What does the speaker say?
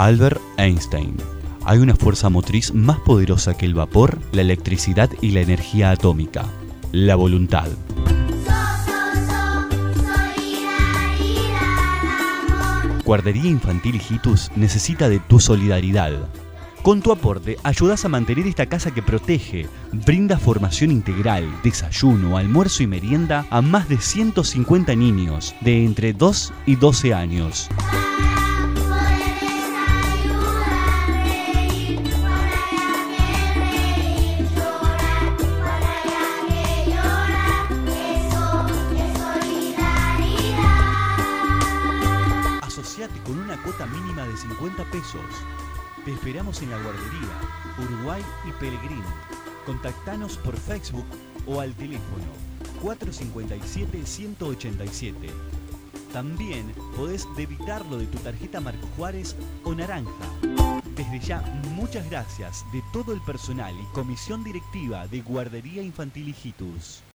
Albert Einstein. Hay una fuerza motriz más poderosa que el vapor, la electricidad y la energía atómica. La voluntad. Guardería Infantil Hijitus necesita de tu solidaridad. Con tu aporte ayudas a mantener esta casa que protege, brinda formación integral, desayuno, almuerzo y merienda a más de 150 niños de entre 2 y 12 años. Con una cuota mínima de 50 pesos. Te esperamos en la guardería Uruguay y Pellegrini. Contactanos por Facebook o al teléfono 457-187. También podés debitarlo de tu tarjeta Marco Juárez o Naranja. Desde ya, muchas gracias de todo el personal y comisión directiva de Guardería Infantil Hijitus.